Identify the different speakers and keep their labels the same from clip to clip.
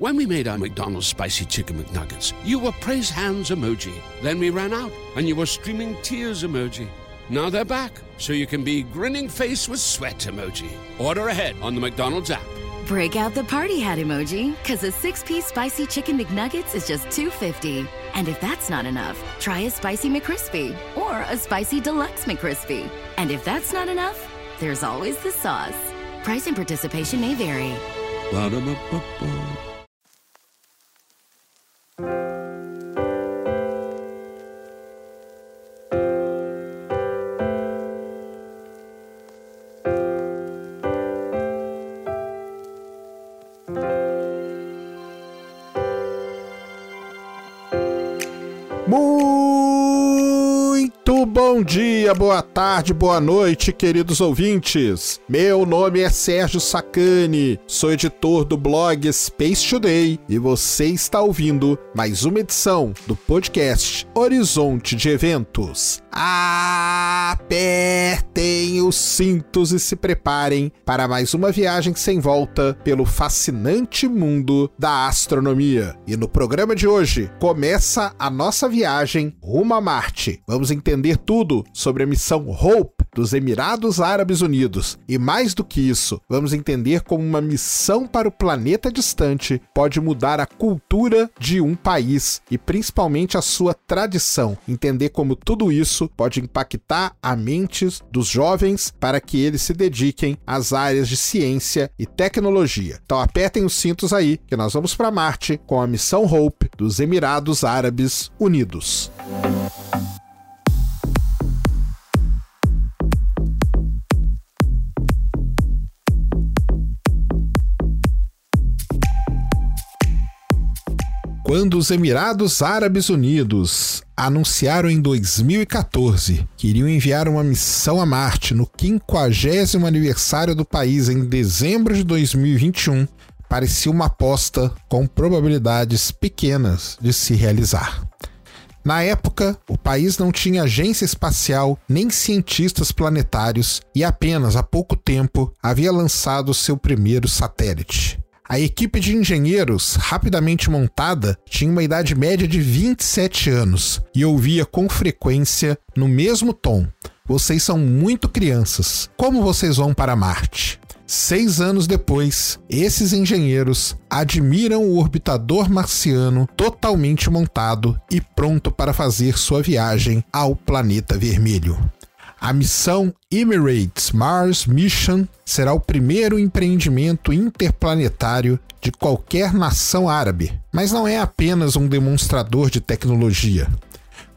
Speaker 1: When we made our McDonald's spicy chicken McNuggets, you were praise hands emoji. Then we ran out and you were streaming tears emoji. Now they're back, so you can be grinning face with sweat emoji. Order ahead on the McDonald's app.
Speaker 2: Break out the party hat emoji, cause a six-piece spicy chicken McNuggets is just $2.50. And if that's not enough, try a spicy McCrispy or a spicy deluxe McCrispy. And if that's not enough, there's always the sauce. Price and participation may vary.
Speaker 1: Ba-da-ba-ba-ba.
Speaker 3: Dia, boa tarde, boa noite, queridos ouvintes. Meu nome é Sérgio Sacani, sou editor do blog Space Today e você está ouvindo mais uma edição do podcast Horizonte de Eventos. Apertem os cintos e se preparem para mais uma viagem sem volta pelo fascinante mundo da astronomia. E no programa de hoje começa a nossa viagem rumo a Marte. Vamos entender tudo sobre a missão Hope dos Emirados Árabes Unidos. E mais do que isso, vamos entender como uma missão para o planeta distante pode mudar a cultura de um país e principalmente a sua tradição. Entender como tudo isso pode impactar a mentes dos jovens para que eles se dediquem às áreas de ciência e tecnologia. Então apertem os cintos aí, que nós vamos para Marte com a missão Hope dos Emirados Árabes Unidos. Quando os Emirados Árabes Unidos anunciaram em 2014 que iriam enviar uma missão a Marte no 50 aniversário do país em dezembro de 2021, parecia uma aposta com probabilidades pequenas de se realizar. Na época, o país não tinha agência espacial nem cientistas planetários e apenas há pouco tempo havia lançado seu primeiro satélite. A equipe de engenheiros, rapidamente montada, tinha uma idade média de 27 anos e ouvia com frequência no mesmo tom: Vocês são muito crianças. Como vocês vão para Marte? Seis anos depois, esses engenheiros admiram o orbitador marciano totalmente montado e pronto para fazer sua viagem ao planeta vermelho. A missão Emirates Mars Mission será o primeiro empreendimento interplanetário de qualquer nação árabe, mas não é apenas um demonstrador de tecnologia.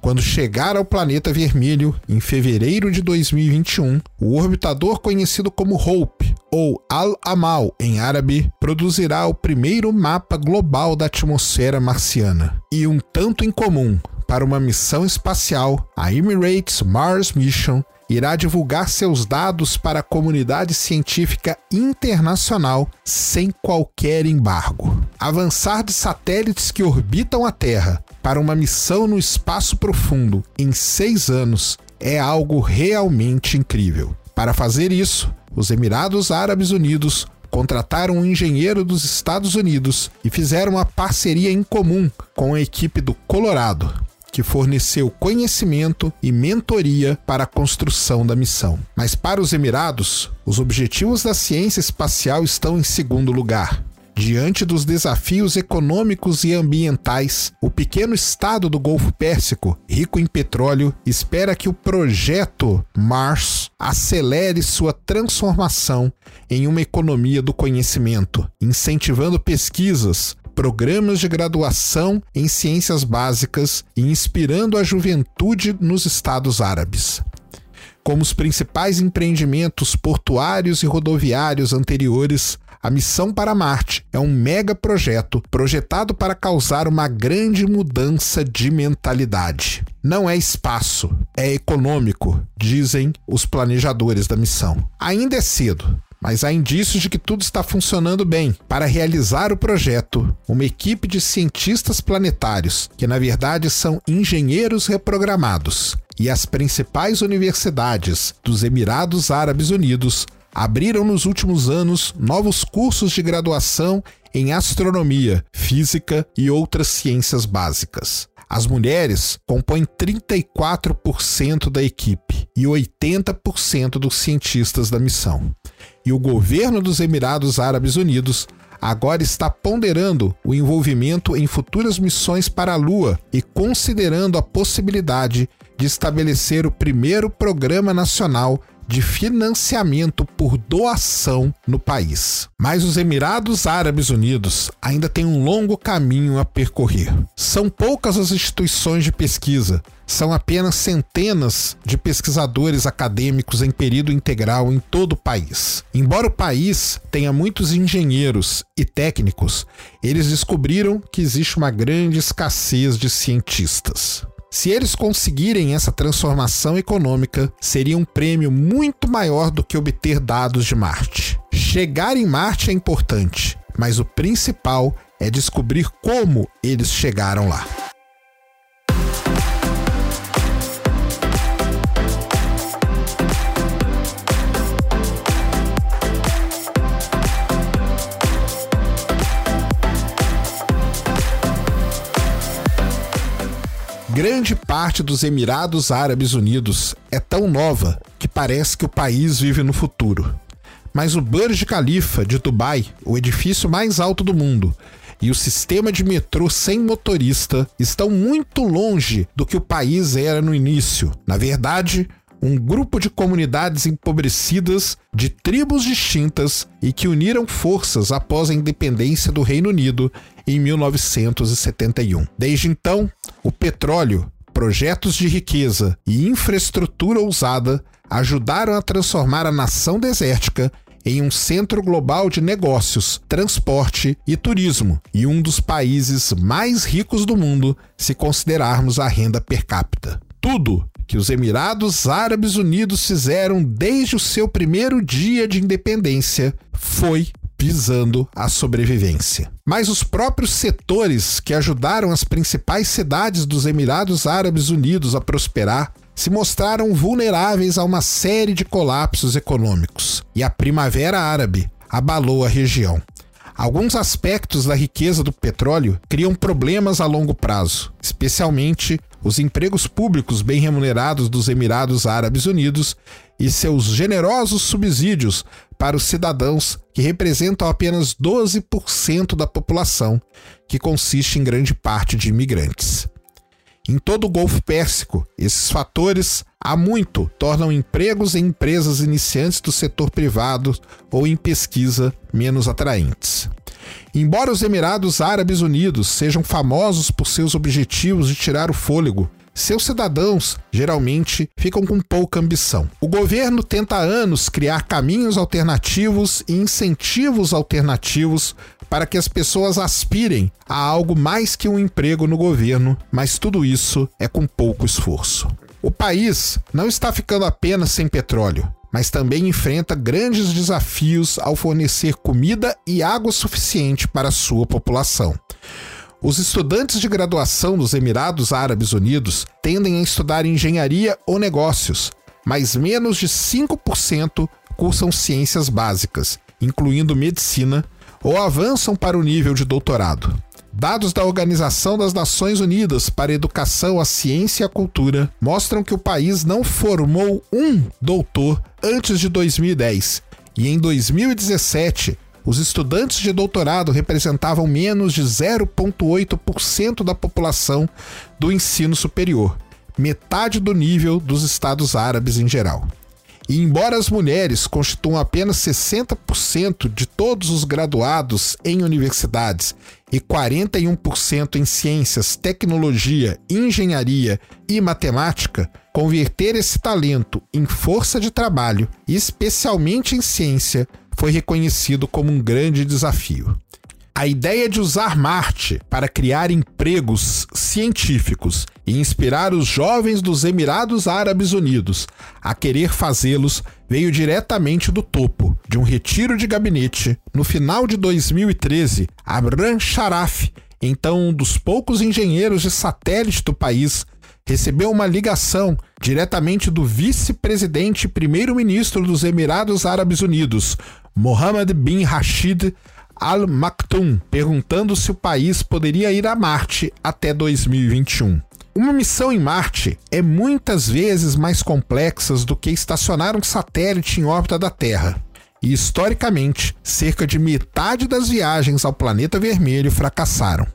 Speaker 3: Quando chegar ao planeta vermelho, em fevereiro de 2021, o orbitador conhecido como Hope, ou Al-Amal em árabe, produzirá o primeiro mapa global da atmosfera marciana. E um tanto incomum para uma missão espacial, a Emirates Mars Mission irá divulgar seus dados para a comunidade científica internacional sem qualquer embargo. Avançar de satélites que orbitam a Terra para uma missão no espaço profundo em seis anos é algo realmente incrível. Para fazer isso, os Emirados Árabes Unidos contrataram um engenheiro dos Estados Unidos e fizeram uma parceria em comum com a equipe do Colorado que forneceu conhecimento e mentoria para a construção da missão. Mas para os Emirados, os objetivos da ciência espacial estão em segundo lugar. Diante dos desafios econômicos e ambientais, o pequeno estado do Golfo Pérsico, rico em petróleo, espera que o projeto Mars acelere sua transformação em uma economia do conhecimento, incentivando pesquisas, programas de graduação em ciências básicas e inspirando a juventude nos Estados Árabes. Como os principais empreendimentos portuários e rodoviários anteriores, a missão para Marte é um mega projeto projetado para causar uma grande mudança de mentalidade. Não é espaço, é econômico, dizem os planejadores da missão. Ainda é cedo, mas há indícios de que tudo está funcionando bem. Para realizar o projeto, uma equipe de cientistas planetários, que na verdade são engenheiros reprogramados, e as principais universidades dos Emirados Árabes Unidos abriram nos últimos anos novos cursos de graduação em astronomia, física e outras ciências básicas. As mulheres compõem 34% da equipe e 80% dos cientistas da missão. E o governo dos Emirados Árabes Unidos agora está ponderando o envolvimento em futuras missões para a Lua e considerando a possibilidade de estabelecer o primeiro programa nacional de financiamento por doação no país. Mas os Emirados Árabes Unidos ainda têm um longo caminho a percorrer. São poucas as instituições de pesquisa, são apenas centenas de pesquisadores acadêmicos em período integral em todo o país. Embora o país tenha muitos engenheiros e técnicos, eles descobriram que existe uma grande escassez de cientistas. Se eles conseguirem essa transformação econômica, seria um prêmio muito maior do que obter dados de Marte. Chegar em Marte é importante, mas o principal é descobrir como eles chegaram lá. Grande parte dos Emirados Árabes Unidos é tão nova que parece que o país vive no futuro. Mas o Burj Khalifa de Dubai, o edifício mais alto do mundo, e o sistema de metrô sem motorista estão muito longe do que o país era no início. Na verdade, um grupo de comunidades empobrecidas de tribos distintas e que uniram forças após a independência do Reino Unido em 1971. Desde então, o petróleo, projetos de riqueza e infraestrutura ousada ajudaram a transformar a nação desértica em um centro global de negócios, transporte e turismo, e um dos países mais ricos do mundo se considerarmos a renda per capita. Tudo que os Emirados Árabes Unidos fizeram desde o seu primeiro dia de independência foi visando a sobrevivência. Mas os próprios setores que ajudaram as principais cidades dos Emirados Árabes Unidos a prosperar se mostraram vulneráveis a uma série de colapsos econômicos, e a Primavera Árabe abalou a região. Alguns aspectos da riqueza do petróleo criam problemas a longo prazo, especialmente os empregos públicos bem remunerados dos Emirados Árabes Unidos e seus generosos subsídios para os cidadãos que representam apenas 12% da população, que consiste em grande parte de imigrantes. Em todo o Golfo Pérsico, esses fatores há muito tornam empregos em empresas iniciantes do setor privado ou em pesquisa menos atraentes. Embora os Emirados Árabes Unidos sejam famosos por seus objetivos de tirar o fôlego, seus cidadãos geralmente ficam com pouca ambição. O governo tenta há anos criar caminhos alternativos e incentivos alternativos para que as pessoas aspirem a algo mais que um emprego no governo, mas tudo isso é com pouco esforço. O país não está ficando apenas sem petróleo mas também enfrenta grandes desafios ao fornecer comida e água suficiente para sua população. Os estudantes de graduação dos Emirados Árabes Unidos tendem a estudar engenharia ou negócios, mas menos de 5% cursam ciências básicas, incluindo medicina, ou avançam para o nível de doutorado. Dados da Organização das Nações Unidas para a Educação, a Ciência e a Cultura mostram que o país não formou um doutor antes de 2010 e em 2017 os estudantes de doutorado representavam menos de 0,8% da população do ensino superior, metade do nível dos Estados Árabes em geral. E embora as mulheres constituam apenas 60% de todos os graduados em universidades e 41% em ciências, tecnologia, engenharia e matemática, converter esse talento em força de trabalho, especialmente em ciência, foi reconhecido como um grande desafio. A ideia de usar Marte para criar empregos científicos e inspirar os jovens dos Emirados Árabes Unidos a querer fazê-los veio diretamente do topo de um retiro de gabinete no final de 2013. Abram Sharaf, então um dos poucos engenheiros de satélite do país, recebeu uma ligação diretamente do vice-presidente e primeiro-ministro dos Emirados Árabes Unidos, Mohammed bin Rashid Al Maktoum, perguntando se o país poderia ir a Marte até 2021. Uma missão em Marte é muitas vezes mais complexa do que estacionar um satélite em órbita da Terra. E historicamente, cerca de metade das viagens ao planeta vermelho fracassaram.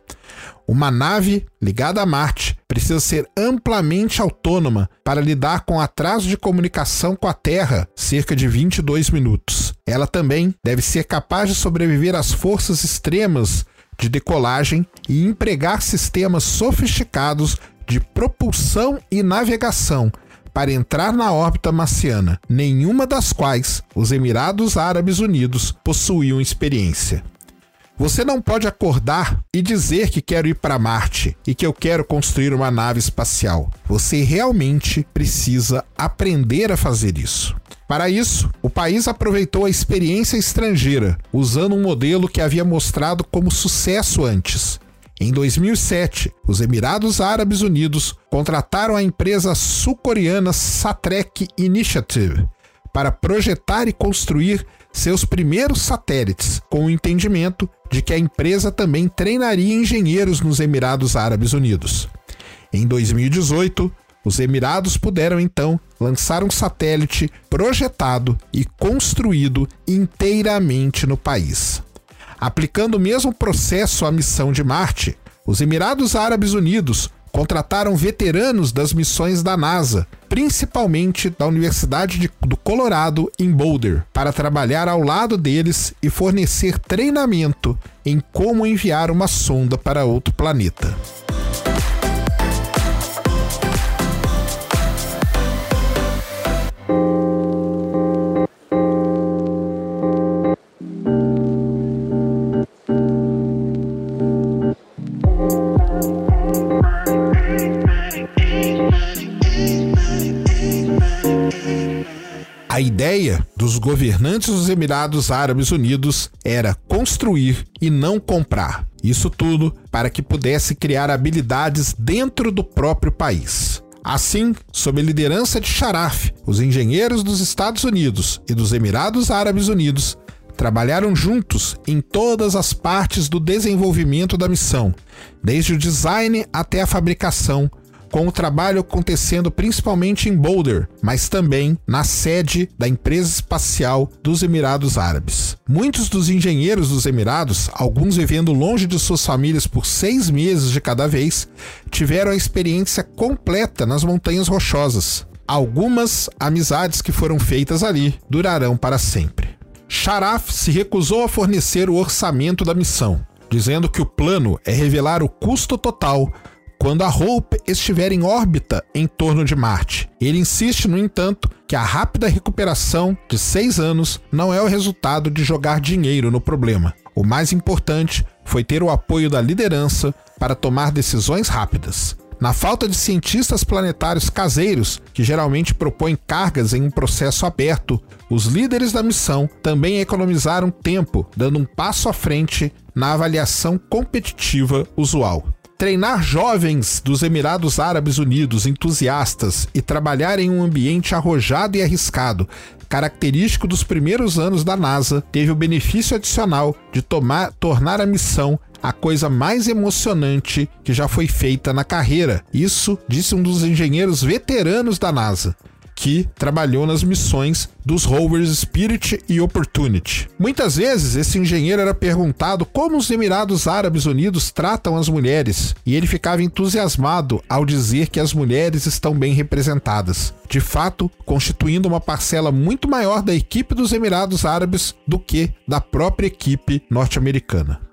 Speaker 3: Uma nave ligada a Marte precisa ser amplamente autônoma para lidar com atraso de comunicação com a Terra, cerca de 22 minutos. Ela também deve ser capaz de sobreviver às forças extremas de decolagem e empregar sistemas sofisticados de propulsão e navegação para entrar na órbita marciana, nenhuma das quais os Emirados Árabes Unidos possuíam experiência. Você não pode acordar e dizer que quero ir para Marte e que eu quero construir uma nave espacial. Você realmente precisa aprender a fazer isso. Para isso, o país aproveitou a experiência estrangeira, usando um modelo que havia mostrado como sucesso antes. Em 2007, os Emirados Árabes Unidos contrataram a empresa sul-coreana Satrec Initiative para projetar e construir seus primeiros satélites, com o entendimento de que a empresa também treinaria engenheiros nos Emirados Árabes Unidos. Em 2018, os Emirados puderam então lançar um satélite projetado e construído inteiramente no país. Aplicando o mesmo processo à missão de Marte, os Emirados Árabes Unidos contrataram veteranos das missões da NASA, principalmente da Universidade de, do Colorado em Boulder, para trabalhar ao lado deles e fornecer treinamento em como enviar uma sonda para outro planeta. A ideia dos governantes dos Emirados Árabes Unidos era construir e não comprar. Isso tudo para que pudesse criar habilidades dentro do próprio país. Assim, sob a liderança de Sharaf, os engenheiros dos Estados Unidos e dos Emirados Árabes Unidos trabalharam juntos em todas as partes do desenvolvimento da missão, desde o design até a fabricação, com o trabalho acontecendo principalmente em Boulder, mas também na sede da empresa espacial dos Emirados Árabes. Muitos dos engenheiros dos Emirados, alguns vivendo longe de suas famílias por seis meses de cada vez, tiveram a experiência completa nas Montanhas Rochosas. Algumas amizades que foram feitas ali durarão para sempre. Sharaf se recusou a fornecer o orçamento da missão, dizendo que o plano é revelar o custo total quando a Hope estiver em órbita em torno de Marte. Ele insiste, no entanto, que a rápida recuperação de seis anos não é o resultado de jogar dinheiro no problema. O mais importante foi ter o apoio da liderança para tomar decisões rápidas. Na falta de cientistas planetários caseiros, que geralmente propõem cargas em um processo aberto, os líderes da missão também economizaram tempo, dando um passo à frente na avaliação competitiva usual. Treinar jovens dos Emirados Árabes Unidos entusiastas e trabalhar em um ambiente arrojado e arriscado, característico dos primeiros anos da NASA, teve o benefício adicional de tomar, tornar a missão a coisa mais emocionante que já foi feita na carreira. Isso disse um dos engenheiros veteranos da NASA que trabalhou nas missões dos rovers Spirit e Opportunity. Muitas vezes esse engenheiro era perguntado como os Emirados Árabes Unidos tratam as mulheres, e ele ficava entusiasmado ao dizer que as mulheres estão bem representadas, de fato, constituindo uma parcela muito maior da equipe dos Emirados Árabes do que da própria equipe norte-americana.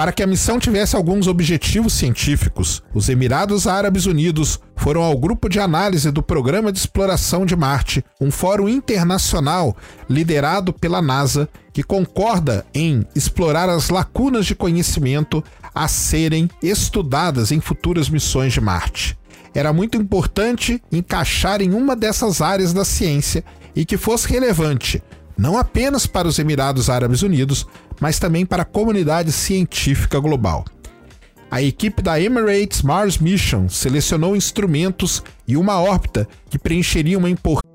Speaker 3: Para que a missão tivesse alguns objetivos científicos, os Emirados Árabes Unidos foram ao grupo de análise do Programa de Exploração de Marte, um fórum internacional liderado pela NASA que concorda em explorar as lacunas de conhecimento a serem estudadas em futuras missões de Marte. Era muito importante encaixar em uma dessas áreas da ciência e que fosse relevante, não apenas para os Emirados Árabes Unidos, mas também para a comunidade científica global. a equipe da Emirates Mars Mission selecionou instrumentos e uma órbita que preencheriam uma importante.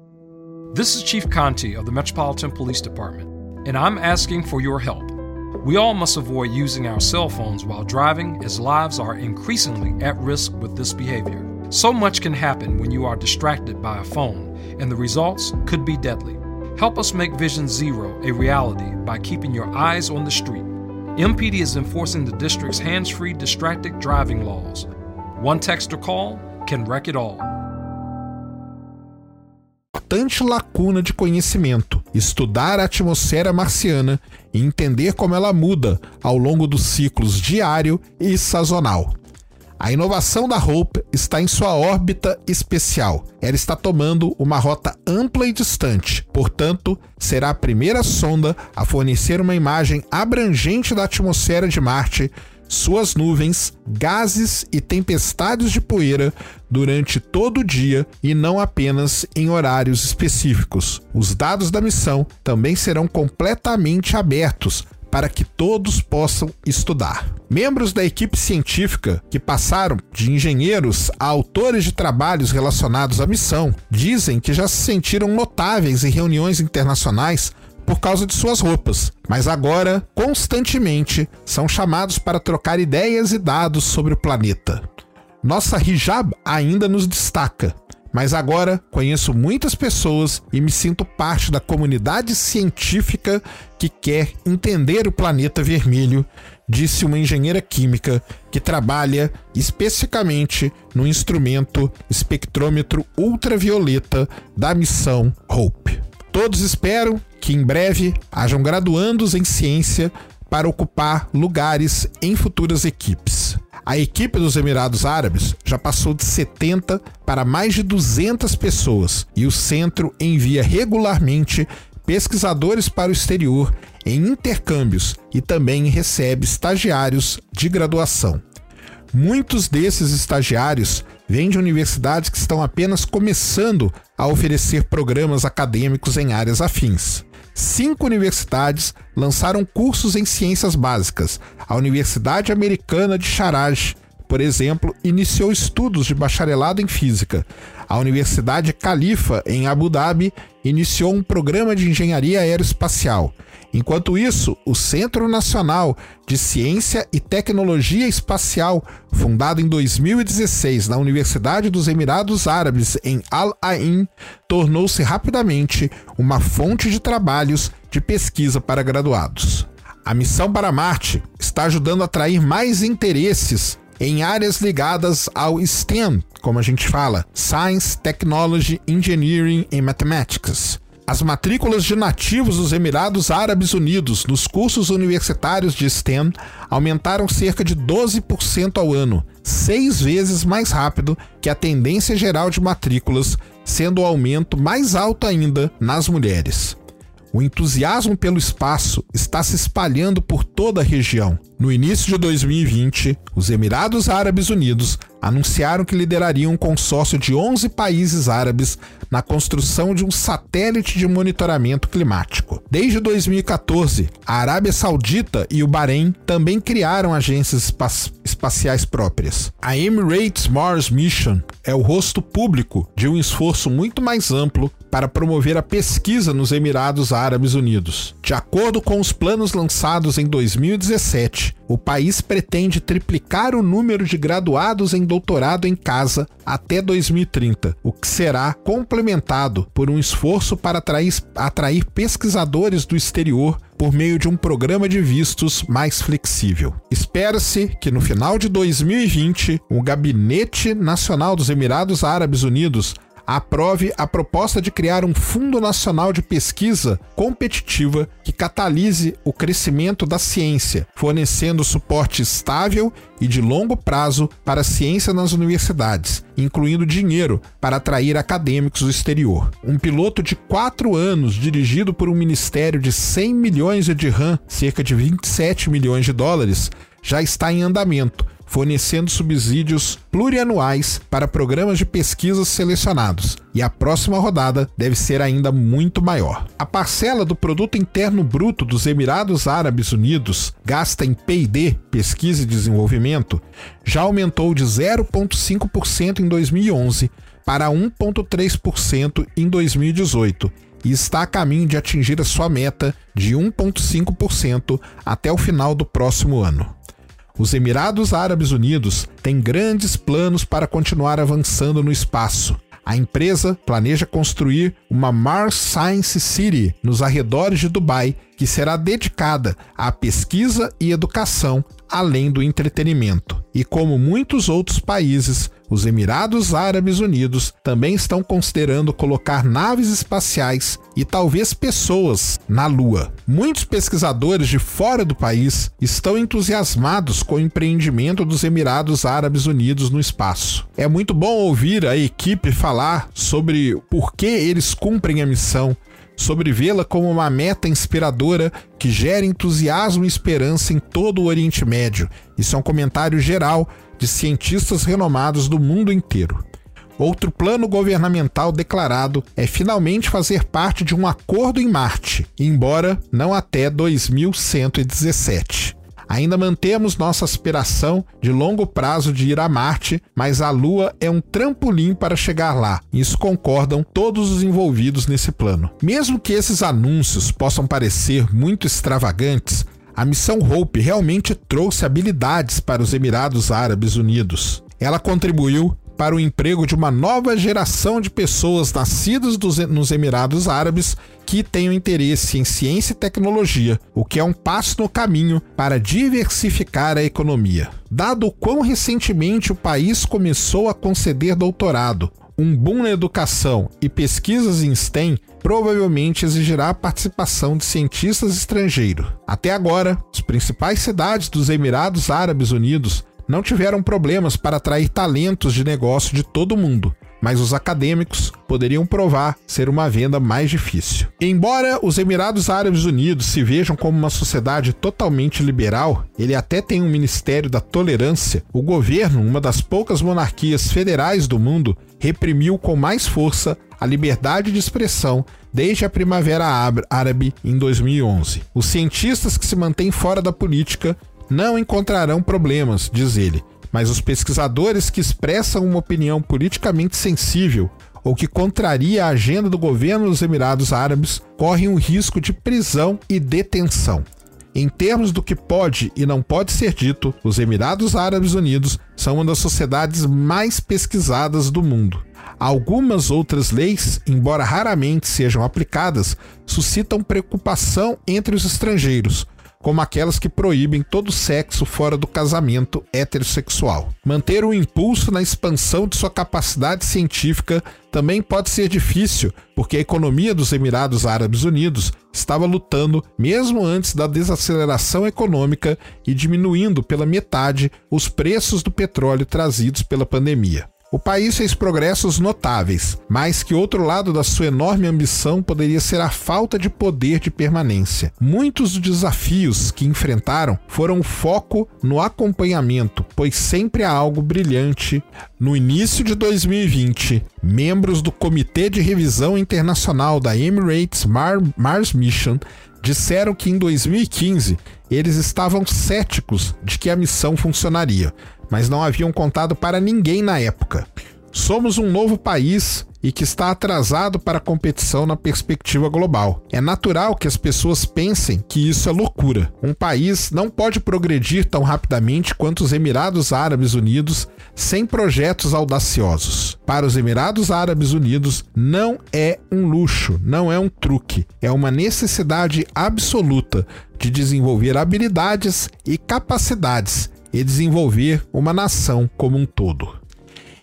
Speaker 4: This is Chief Conti of the Metropolitan Police Department, and I'm asking for your help. We all must avoid using our cell phones while driving, as lives are increasingly at risk with this behavior. So much can happen when you are distracted by a phone, and the results could be deadly. Help us make Vision Zero a reality by keeping your eyes on the street. MPD is enforcing the district's hands free distracted driving laws. One text or call can wreck it all.
Speaker 3: Importante lacuna de conhecimento: estudar a atmosfera marciana e entender como ela muda ao longo dos ciclos diário e sazonal. A inovação da Hope está em sua órbita especial. Ela está tomando uma rota ampla e distante, portanto, será a primeira sonda a fornecer uma imagem abrangente da atmosfera de Marte, suas nuvens, gases e tempestades de poeira durante todo o dia e não apenas em horários específicos. Os dados da missão também serão completamente abertos para que todos possam estudar. Membros da equipe científica que passaram de engenheiros a autores de trabalhos relacionados à missão dizem que já se sentiram notáveis em reuniões internacionais por causa de suas roupas, mas agora, constantemente, são chamados para trocar ideias e dados sobre o planeta. Nossa hijab ainda nos destaca, mas agora conheço muitas pessoas e me sinto parte da comunidade científica que quer entender o planeta vermelho, disse uma engenheira química que trabalha especificamente no instrumento espectrômetro ultravioleta da missão Hope. Todos esperam que em breve hajam graduandos em ciência para ocupar lugares em futuras equipes. A equipe dos Emirados Árabes já passou de 70 para mais de 200 pessoas e o centro envia regularmente pesquisadores para o exterior em intercâmbios e também recebe estagiários de graduação. Muitos desses estagiários vêm de universidades que estão apenas começando a oferecer programas acadêmicos em áreas afins cinco universidades lançaram cursos em ciências básicas. A Universidade Americana de Sharjah, por exemplo, iniciou estudos de bacharelado em física. A Universidade Califa, em Abu Dhabi, iniciou um programa de engenharia aeroespacial. Enquanto isso, o Centro Nacional de Ciência e Tecnologia Espacial, fundado em 2016 na Universidade dos Emirados Árabes em Al Ain, tornou-se rapidamente uma fonte de trabalhos de pesquisa para graduados. A missão para Marte está ajudando a atrair mais interesses em áreas ligadas ao STEM, como a gente fala, Science, Technology, Engineering e Mathematics. As matrículas de nativos dos Emirados Árabes Unidos nos cursos universitários de STEM aumentaram cerca de 12% ao ano, seis vezes mais rápido que a tendência geral de matrículas, sendo o aumento mais alto ainda nas mulheres. O entusiasmo pelo espaço está se espalhando por toda a região. No início de 2020, os Emirados Árabes Unidos anunciaram que liderariam um consórcio de 11 países árabes na construção de um satélite de monitoramento climático. Desde 2014, a Arábia Saudita e o Bahrein também criaram agências espa espaciais próprias. A Emirates Mars Mission é o rosto público de um esforço muito mais amplo para promover a pesquisa nos Emirados Árabes Unidos. De acordo com os planos lançados em 2017, o país pretende triplicar o número de graduados em doutorado em casa até 2030, o que será complementado por um esforço para atrair, atrair pesquisadores do exterior por meio de um programa de vistos mais flexível. Espera-se que no final de 2020, o Gabinete Nacional dos Emirados Árabes Unidos aprove a proposta de criar um Fundo Nacional de Pesquisa competitiva que catalise o crescimento da ciência, fornecendo suporte estável e de longo prazo para a ciência nas universidades, incluindo dinheiro para atrair acadêmicos do exterior. Um piloto de quatro anos, dirigido por um ministério de 100 milhões de dirham, cerca de 27 milhões de dólares, já está em andamento fornecendo subsídios plurianuais para programas de pesquisas selecionados, e a próxima rodada deve ser ainda muito maior. A parcela do produto interno bruto dos Emirados Árabes Unidos gasta em P&D, pesquisa e desenvolvimento, já aumentou de 0,5% em 2011 para 1,3% em 2018 e está a caminho de atingir a sua meta de 1,5% até o final do próximo ano. Os Emirados Árabes Unidos têm grandes planos para continuar avançando no espaço. A empresa planeja construir uma Mars Science City nos arredores de Dubai, que será dedicada à pesquisa e educação, além do entretenimento. E como muitos outros países, os Emirados Árabes Unidos também estão considerando colocar naves espaciais e talvez pessoas na Lua. Muitos pesquisadores de fora do país estão entusiasmados com o empreendimento dos Emirados Árabes Unidos no espaço. É muito bom ouvir a equipe falar sobre por que eles cumprem a missão, sobre vê-la como uma meta inspiradora que gera entusiasmo e esperança em todo o Oriente Médio. Isso é um comentário geral de cientistas renomados do mundo inteiro. Outro plano governamental declarado é finalmente fazer parte de um acordo em Marte, embora não até 2117. Ainda mantemos nossa aspiração de longo prazo de ir a Marte, mas a Lua é um trampolim para chegar lá. Isso concordam todos os envolvidos nesse plano. Mesmo que esses anúncios possam parecer muito extravagantes, a missão Hope realmente trouxe habilidades para os Emirados Árabes Unidos. Ela contribuiu para o emprego de uma nova geração de pessoas nascidas nos Emirados Árabes que tenham interesse em ciência e tecnologia, o que é um passo no caminho para diversificar a economia. Dado o quão recentemente o país começou a conceder doutorado, um boom na educação e pesquisas em STEM provavelmente exigirá a participação de cientistas estrangeiros. Até agora, as principais cidades dos Emirados Árabes Unidos não tiveram problemas para atrair talentos de negócio de todo o mundo, mas os acadêmicos poderiam provar ser uma venda mais difícil. Embora os Emirados Árabes Unidos se vejam como uma sociedade totalmente liberal, ele até tem um Ministério da Tolerância, o governo, uma das poucas monarquias federais do mundo, reprimiu com mais força a liberdade de expressão desde a Primavera Árabe em 2011. Os cientistas que se mantêm fora da política não encontrarão problemas, diz ele, mas os pesquisadores que expressam uma opinião politicamente sensível ou que contraria a agenda do governo dos Emirados Árabes correm o risco de prisão e detenção. Em termos do que pode e não pode ser dito, os Emirados Árabes Unidos são uma das sociedades mais pesquisadas do mundo. Algumas outras leis, embora raramente sejam aplicadas, suscitam preocupação entre os estrangeiros, como aquelas que proíbem todo sexo fora do casamento heterossexual. Manter o um impulso na expansão de sua capacidade científica também pode ser difícil, porque a economia dos Emirados Árabes Unidos estava lutando mesmo antes da desaceleração econômica e diminuindo pela metade os preços do petróleo trazidos pela pandemia. O país fez progressos notáveis, mas que outro lado da sua enorme ambição poderia ser a falta de poder de permanência. Muitos dos desafios que enfrentaram foram foco no acompanhamento, pois sempre há algo brilhante. No início de 2020, membros do Comitê de Revisão Internacional da Emirates Mar Mars Mission disseram que em 2015 eles estavam céticos de que a missão funcionaria mas não haviam contado para ninguém na época. Somos um novo país e que está atrasado para a competição na perspectiva global. É natural que as pessoas pensem que isso é loucura. Um país não pode progredir tão rapidamente quanto os Emirados Árabes Unidos sem projetos audaciosos. Para os Emirados Árabes Unidos, não é um luxo, não é um truque, é uma necessidade absoluta de desenvolver habilidades e capacidades e desenvolver uma nação como um todo.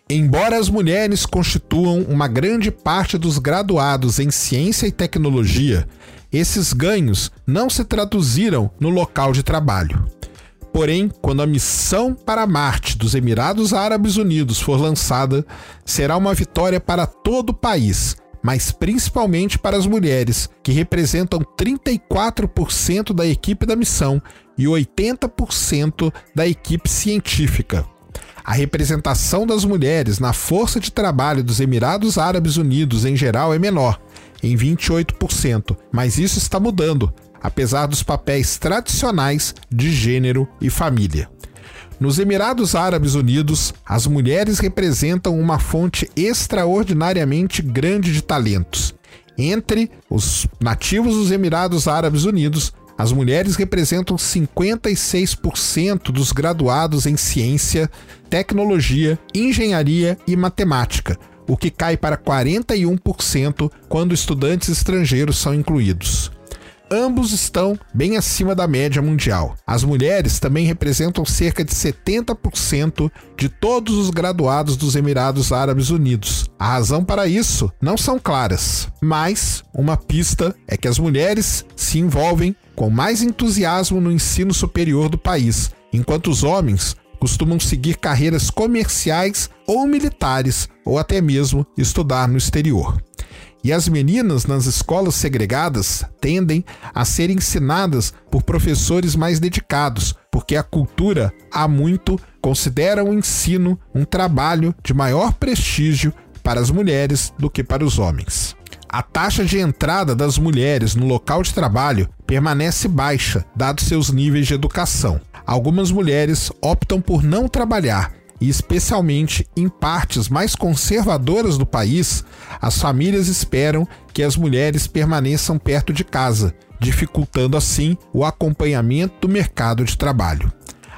Speaker 3: Embora as mulheres constituam uma grande parte dos graduados em ciência e tecnologia, esses ganhos não se traduziram no local de trabalho. Porém, quando a missão para Marte dos Emirados Árabes Unidos for lançada, será uma vitória para todo o país, mas principalmente para as mulheres, que representam 34% da equipe da missão e 80% da equipe científica. A representação das mulheres na força de trabalho dos Emirados Árabes Unidos em geral é menor, em 28%, mas isso está mudando, apesar dos papéis tradicionais de gênero e família. Nos Emirados Árabes Unidos, as mulheres representam uma fonte extraordinariamente grande de talentos. Entre os nativos dos Emirados Árabes Unidos, as mulheres representam 56% dos graduados em ciência, tecnologia, engenharia e matemática, o que cai para 41% quando estudantes estrangeiros são incluídos ambos estão bem acima da média mundial. As mulheres também representam cerca de 70% de todos os graduados dos Emirados Árabes Unidos. A razão para isso não são claras, mas uma pista é que as mulheres se envolvem com mais entusiasmo no ensino superior do país, enquanto os homens costumam seguir carreiras comerciais ou militares, ou até mesmo estudar no exterior. E as meninas nas escolas segregadas tendem a ser ensinadas por professores mais dedicados, porque a cultura há muito considera o ensino um trabalho de maior prestígio para as mulheres do que para os homens. A taxa de entrada das mulheres no local de trabalho permanece baixa, dados seus níveis de educação. Algumas mulheres optam por não trabalhar e especialmente em partes mais conservadoras do país, as famílias esperam que as mulheres permaneçam perto de casa, dificultando assim o acompanhamento do mercado de trabalho.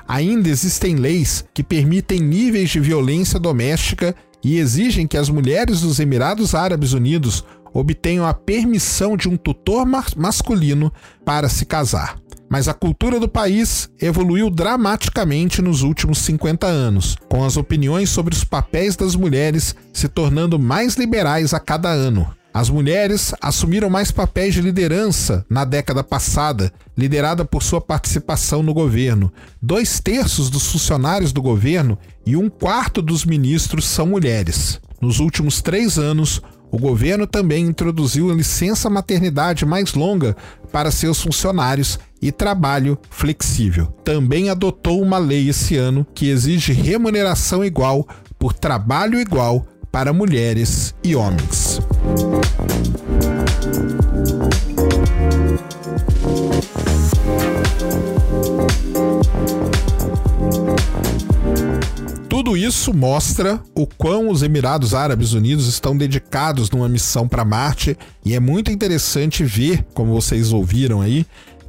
Speaker 3: Ainda existem leis que permitem níveis de violência doméstica e exigem que as mulheres dos Emirados Árabes Unidos obtenham a permissão de um tutor masculino para se casar mas a cultura do país evoluiu dramaticamente nos últimos 50 anos, com as opiniões sobre os papéis das mulheres se tornando mais liberais a cada ano. As mulheres assumiram mais papéis de liderança na década passada, liderada por sua participação no governo. Dois terços dos funcionários do governo e um quarto dos ministros são mulheres. Nos últimos três anos, o governo também introduziu a licença maternidade mais longa para seus funcionários e trabalho flexível. Também adotou uma lei esse ano que exige remuneração igual por trabalho igual para mulheres e homens. Isso mostra o quão os Emirados Árabes Unidos estão dedicados numa missão para Marte e é muito interessante ver, como vocês ouviram aí,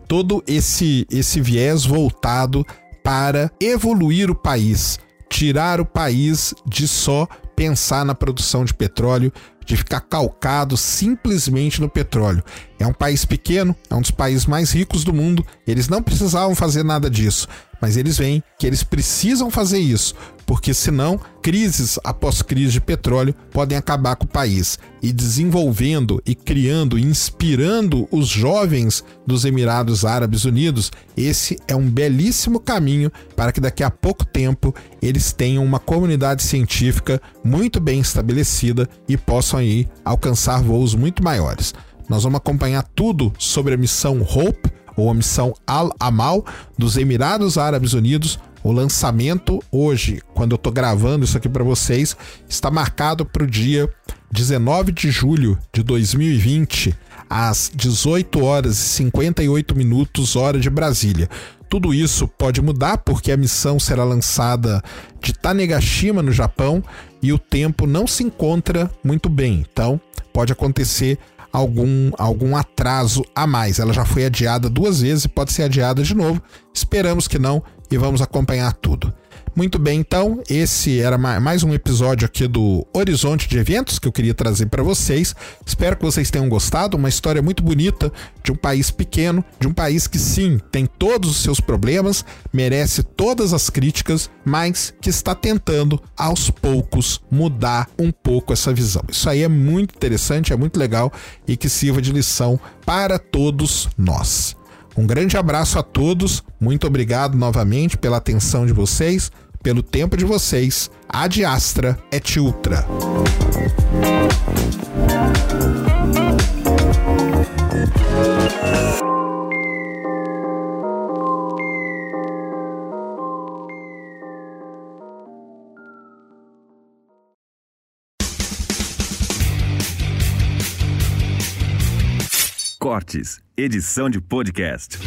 Speaker 3: todo esse esse viés voltado para evoluir o país, tirar o país de só pensar na produção de petróleo, de ficar calcado simplesmente no petróleo. É um país pequeno, é um dos países mais ricos do mundo, eles não precisavam fazer nada disso, mas eles veem que eles precisam fazer isso porque senão crises após crise de petróleo podem acabar com o país. E desenvolvendo e criando, inspirando os jovens dos Emirados Árabes Unidos, esse é um belíssimo caminho para que daqui a pouco tempo eles tenham uma comunidade científica muito bem estabelecida e possam aí alcançar voos muito maiores. Nós vamos acompanhar tudo sobre a missão Hope ou a missão Al-Amal dos Emirados Árabes Unidos o lançamento hoje, quando eu estou gravando isso aqui para vocês, está marcado para o dia 19 de julho de 2020, às 18 horas e 58 minutos, hora de Brasília. Tudo isso pode mudar porque a missão será lançada de Tanegashima, no Japão, e o tempo não se encontra muito bem. Então, pode acontecer algum, algum atraso a mais. Ela já foi adiada duas vezes e pode ser adiada de novo. Esperamos que não e vamos acompanhar tudo. Muito bem, então, esse era mais um episódio aqui do Horizonte de Eventos que eu queria trazer para vocês. Espero que vocês tenham gostado. Uma história muito bonita de um país pequeno, de um país que sim, tem todos os seus problemas, merece todas as críticas, mas que está tentando aos poucos mudar um pouco essa visão. Isso aí é muito interessante, é muito legal e que sirva de lição para todos nós. Um grande abraço a todos, muito obrigado novamente pela atenção de vocês. Pelo tempo de vocês. Ad Astra et Ultra.
Speaker 5: Cortes, edição de podcast.